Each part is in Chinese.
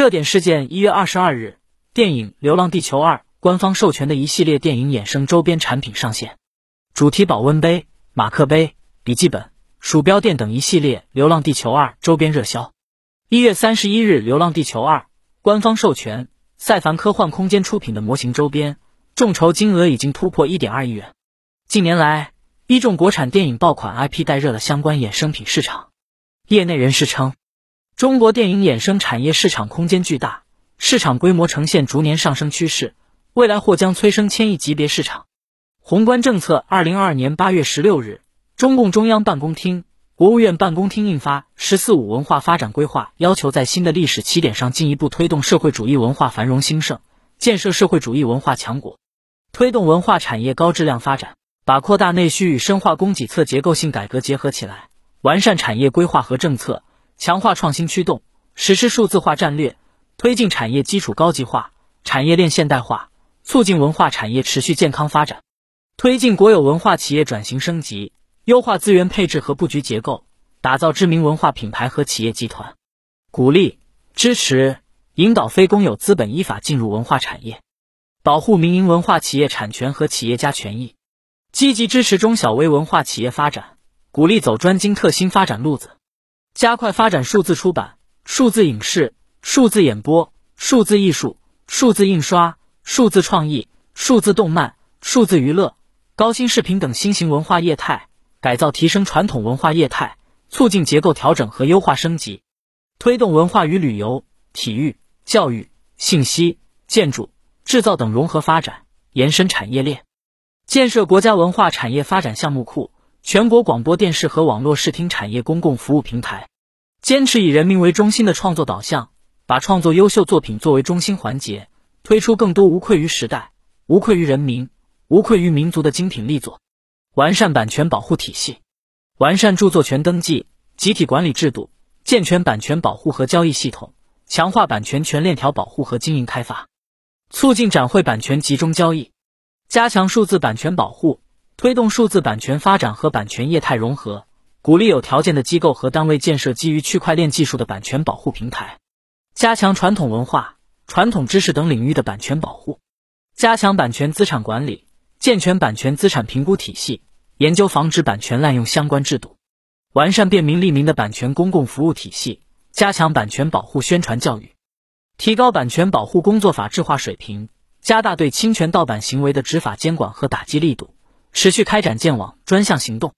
热点事件：一月二十二日，电影《流浪地球二》官方授权的一系列电影衍生周边产品上线，主题保温杯、马克杯、笔记本、鼠标垫等一系列《流浪地球二》周边热销。一月三十一日，《流浪地球二》官方授权赛凡科幻空间出品的模型周边，众筹金额已经突破一点二亿元。近年来，一众国产电影爆款 IP 带热了相关衍生品市场。业内人士称，中国电影衍生产业市场空间巨大，市场规模呈现逐年上升趋势，未来或将催生千亿级别市场。宏观政策，二零二二年八月十六日，中共中央办公厅。国务院办公厅印发《“十四五”文化发展规划》，要求在新的历史起点上进一步推动社会主义文化繁荣兴盛，建设社会主义文化强国，推动文化产业高质量发展，把扩大内需与深化供给侧结构性改革结合起来，完善产业规划和政策，强化创新驱动，实施数字化战略，推进产业基础高级化、产业链现代化，促进文化产业持续健康发展，推进国有文化企业转型升级。优化资源配置和布局结构，打造知名文化品牌和企业集团，鼓励、支持、引导非公有资本依法进入文化产业，保护民营文化企业产权和企业家权益，积极支持中小微文化企业发展，鼓励走专精特新发展路子，加快发展数字出版、数字影视、数字演播、数字艺术、数字印刷、数字创意、数字动漫、数字娱乐、高清视频等新型文化业态。改造提升传统文化业态，促进结构调整和优化升级，推动文化与旅游、体育、教育、信息、建筑、制造等融合发展，延伸产业链，建设国家文化产业发展项目库、全国广播电视和网络视听产业公共服务平台，坚持以人民为中心的创作导向，把创作优秀作品作为中心环节，推出更多无愧于时代、无愧于人民、无愧于民族的精品力作。完善版权保护体系，完善著作权登记、集体管理制度，健全版权保护和交易系统，强化版权全链条保护和经营开发，促进展会版权集中交易，加强数字版权保护，推动数字版权发展和版权业态融合，鼓励有条件的机构和单位建设基于区块链技术的版权保护平台，加强传统文化、传统知识等领域的版权保护，加强版权资产管理。健全版权资产评估体系，研究防止版权滥用相关制度，完善便民利民的版权公共服务体系，加强版权保护宣传教育，提高版权保护工作法制化水平，加大对侵权盗版行为的执法监管和打击力度，持续开展建网专项行动。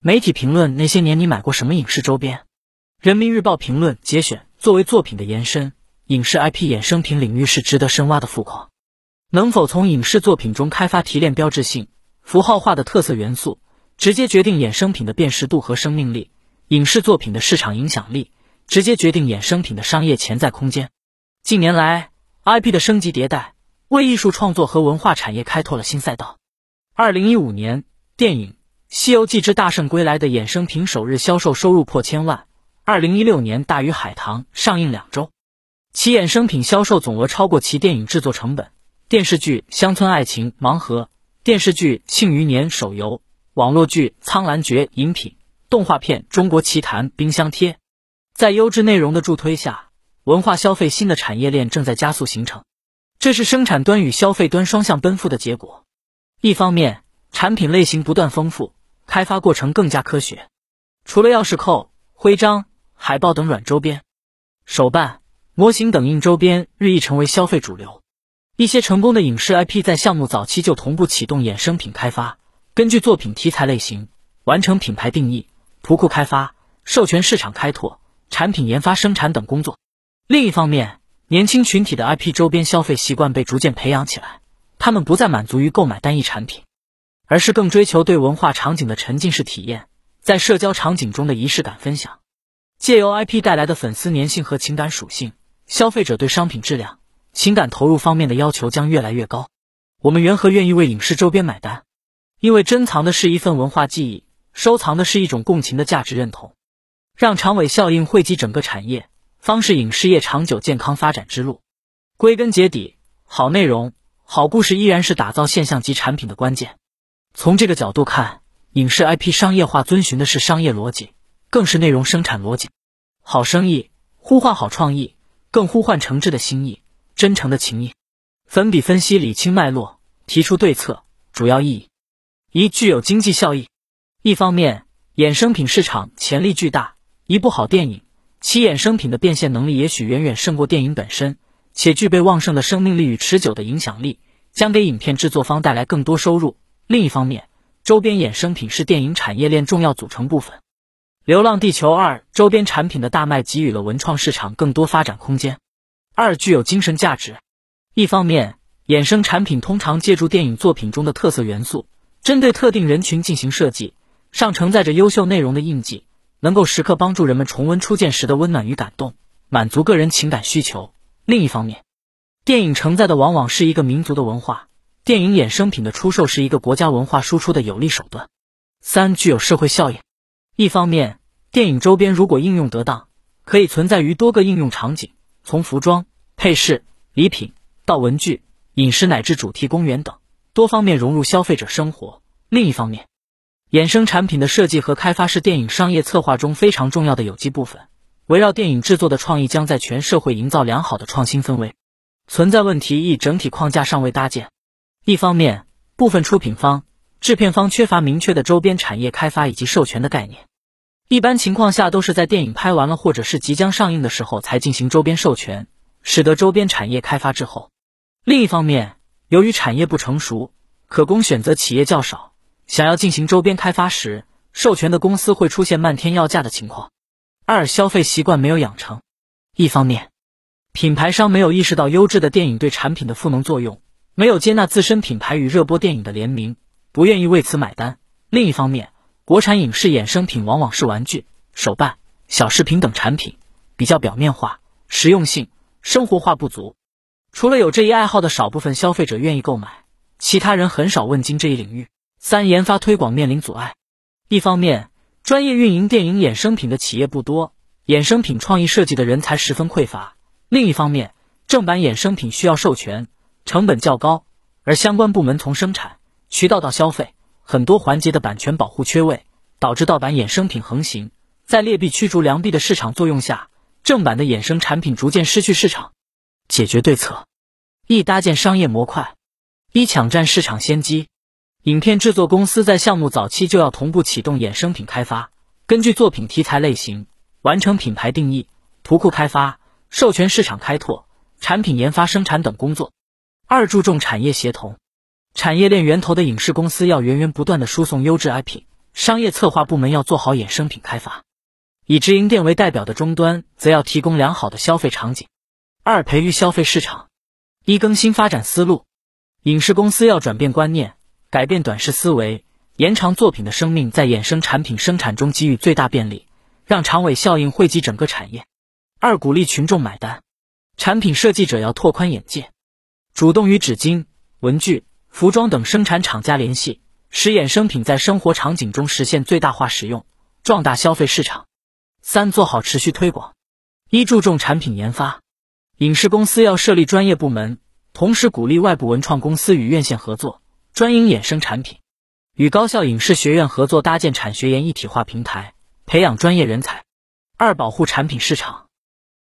媒体评论：那些年你买过什么影视周边？人民日报评论节选：作为作品的延伸，影视 IP 衍生品领域是值得深挖的富矿。能否从影视作品中开发提炼标志性、符号化的特色元素，直接决定衍生品的辨识度和生命力；影视作品的市场影响力，直接决定衍生品的商业潜在空间。近年来，IP 的升级迭代为艺术创作和文化产业开拓了新赛道。二零一五年，电影《西游记之大圣归来》的衍生品首日销售收入破千万；二零一六年，《大鱼海棠》上映两周，其衍生品销售总额超过其电影制作成本。电视剧《乡村爱情》盲盒，电视剧《庆余年》手游，网络剧《苍兰诀》饮品，动画片《中国奇谭》冰箱贴，在优质内容的助推下，文化消费新的产业链正在加速形成。这是生产端与消费端双向奔赴的结果。一方面，产品类型不断丰富，开发过程更加科学。除了钥匙扣、徽章、海报等软周边，手办、模型等硬周边日益成为消费主流。一些成功的影视 IP 在项目早期就同步启动衍生品开发，根据作品题材类型完成品牌定义、图库开发、授权市场开拓、产品研发生产等工作。另一方面，年轻群体的 IP 周边消费习惯被逐渐培养起来，他们不再满足于购买单一产品，而是更追求对文化场景的沉浸式体验，在社交场景中的仪式感分享。借由 IP 带来的粉丝粘性和情感属性，消费者对商品质量。情感投入方面的要求将越来越高。我们缘何愿意为影视周边买单？因为珍藏的是一份文化记忆，收藏的是一种共情的价值认同。让长尾效应惠及整个产业，方是影视业长久健康发展之路。归根结底，好内容、好故事依然是打造现象级产品的关键。从这个角度看，影视 IP 商业化遵循的是商业逻辑，更是内容生产逻辑。好生意呼唤好创意。更呼唤诚挚的心意、真诚的情谊。粉笔分析理清脉络，提出对策。主要意义一、具有经济效益。一方面，衍生品市场潜力巨大，一部好电影，其衍生品的变现能力也许远远胜过电影本身，且具备旺盛的生命力与持久的影响力，将给影片制作方带来更多收入。另一方面，周边衍生品是电影产业链重要组成部分。《流浪地球二》周边产品的大卖给予了文创市场更多发展空间。二、具有精神价值。一方面，衍生产品通常借助电影作品中的特色元素，针对特定人群进行设计，上承载着优秀内容的印记，能够时刻帮助人们重温初见时的温暖与感动，满足个人情感需求。另一方面，电影承载的往往是一个民族的文化，电影衍生品的出售是一个国家文化输出的有力手段。三、具有社会效应。一方面，电影周边如果应用得当，可以存在于多个应用场景，从服装、配饰、礼品。到文具、饮食乃至主题公园等多方面融入消费者生活。另一方面，衍生产品的设计和开发是电影商业策划中非常重要的有机部分。围绕电影制作的创意将在全社会营造良好的创新氛围。存在问题一整体框架尚未搭建。一方面，部分出品方、制片方缺乏明确的周边产业开发以及授权的概念。一般情况下，都是在电影拍完了或者是即将上映的时候才进行周边授权，使得周边产业开发滞后。另一方面，由于产业不成熟，可供选择企业较少，想要进行周边开发时，授权的公司会出现漫天要价的情况。二、消费习惯没有养成。一方面，品牌商没有意识到优质的电影对产品的赋能作用，没有接纳自身品牌与热播电影的联名，不愿意为此买单。另一方面，国产影视衍生品往往是玩具、手办、小饰品等产品，比较表面化，实用性、生活化不足。除了有这一爱好的少部分消费者愿意购买，其他人很少问津这一领域。三、研发推广面临阻碍。一方面，专业运营电影衍生品的企业不多，衍生品创意设计的人才十分匮乏；另一方面，正版衍生品需要授权，成本较高，而相关部门从生产、渠道到消费，很多环节的版权保护缺位，导致盗版衍生品横行。在劣币驱逐良币的市场作用下，正版的衍生产品逐渐失去市场。解决对策：一、搭建商业模块；一、抢占市场先机。影片制作公司在项目早期就要同步启动衍生品开发，根据作品题材类型完成品牌定义、图库开发、授权市场开拓、产品研发、生产等工作。二、注重产业协同。产业链源头的影视公司要源源不断的输送优质 IP，商业策划部门要做好衍生品开发，以直营店为代表的终端则要提供良好的消费场景。二、培育消费市场；一、更新发展思路。影视公司要转变观念，改变短视思维，延长作品的生命，在衍生产品生产中给予最大便利，让长尾效应惠及整个产业。二、鼓励群众买单。产品设计者要拓宽眼界，主动与纸巾、文具、服装等生产厂家联系，使衍生品在生活场景中实现最大化使用，壮大消费市场。三、做好持续推广。一、注重产品研发。影视公司要设立专业部门，同时鼓励外部文创公司与院线合作，专营衍生产品，与高校影视学院合作搭建产学研一体化平台，培养专业人才。二、保护产品市场，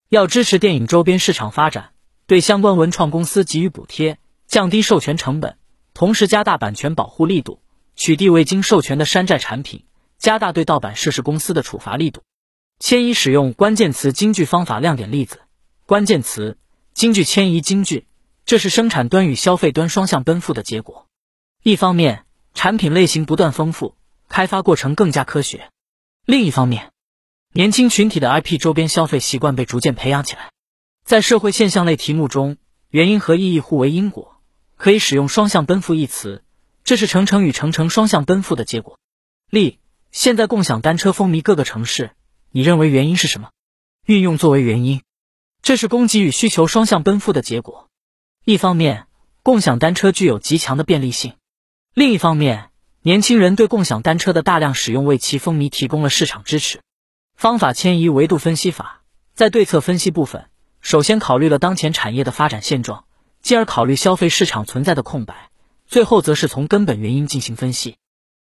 要支持电影周边市场发展，对相关文创公司给予补贴，降低授权成本，同时加大版权保护力度，取缔未经授权的山寨产品，加大对盗版涉事公司的处罚力度。迁移使用关键词京剧方法亮点例子。关键词：京剧迁移京剧，这是生产端与消费端双向奔赴的结果。一方面，产品类型不断丰富，开发过程更加科学；另一方面，年轻群体的 IP 周边消费习惯被逐渐培养起来。在社会现象类题目中，原因和意义互为因果，可以使用“双向奔赴”一词，这是程程与程程双向奔赴的结果。例：现在共享单车风靡各个城市，你认为原因是什么？运用作为原因。这是供给与需求双向奔赴的结果。一方面，共享单车具有极强的便利性；另一方面，年轻人对共享单车的大量使用为其风靡提供了市场支持。方法迁移维度分析法在对策分析部分，首先考虑了当前产业的发展现状，继而考虑消费市场存在的空白，最后则是从根本原因进行分析，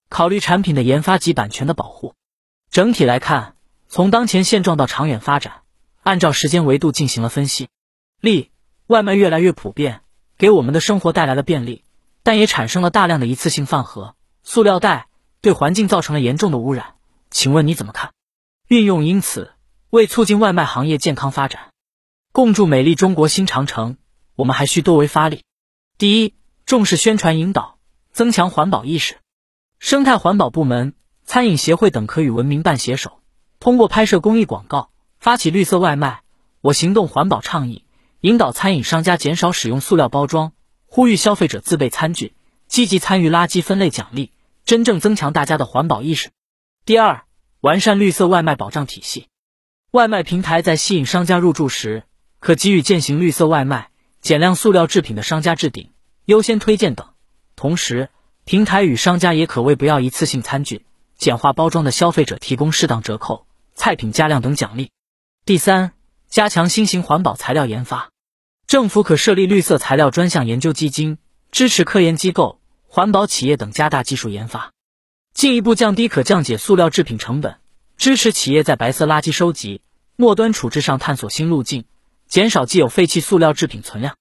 考虑产品的研发及版权的保护。整体来看，从当前现状到长远发展。按照时间维度进行了分析。例，外卖越来越普遍，给我们的生活带来了便利，但也产生了大量的一次性饭盒、塑料袋，对环境造成了严重的污染。请问你怎么看？运用因此，为促进外卖行业健康发展，共筑美丽中国新长城，我们还需多为发力。第一，重视宣传引导，增强环保意识。生态环保部门、餐饮协会等可与文明办携手，通过拍摄公益广告，发起绿色外卖我行动环保倡议，引导餐饮商家减少使用塑料包装，呼吁消费者自备餐具，积极参与垃圾分类奖励，真正增强大家的环保意识。第二，完善绿色外卖保障体系。外卖平台在吸引商家入驻时，可给予践行绿色外卖、减量塑料制品的商家置顶、优先推荐等。同时，平台与商家也可为不要一次性餐具、简化包装的消费者提供适当折扣、菜品加量等奖励。第三，加强新型环保材料研发。政府可设立绿色材料专项研究基金，支持科研机构、环保企业等加大技术研发。进一步降低可降解塑料制品成本，支持企业在白色垃圾收集、末端处置上探索新路径，减少既有废弃塑料制品存量。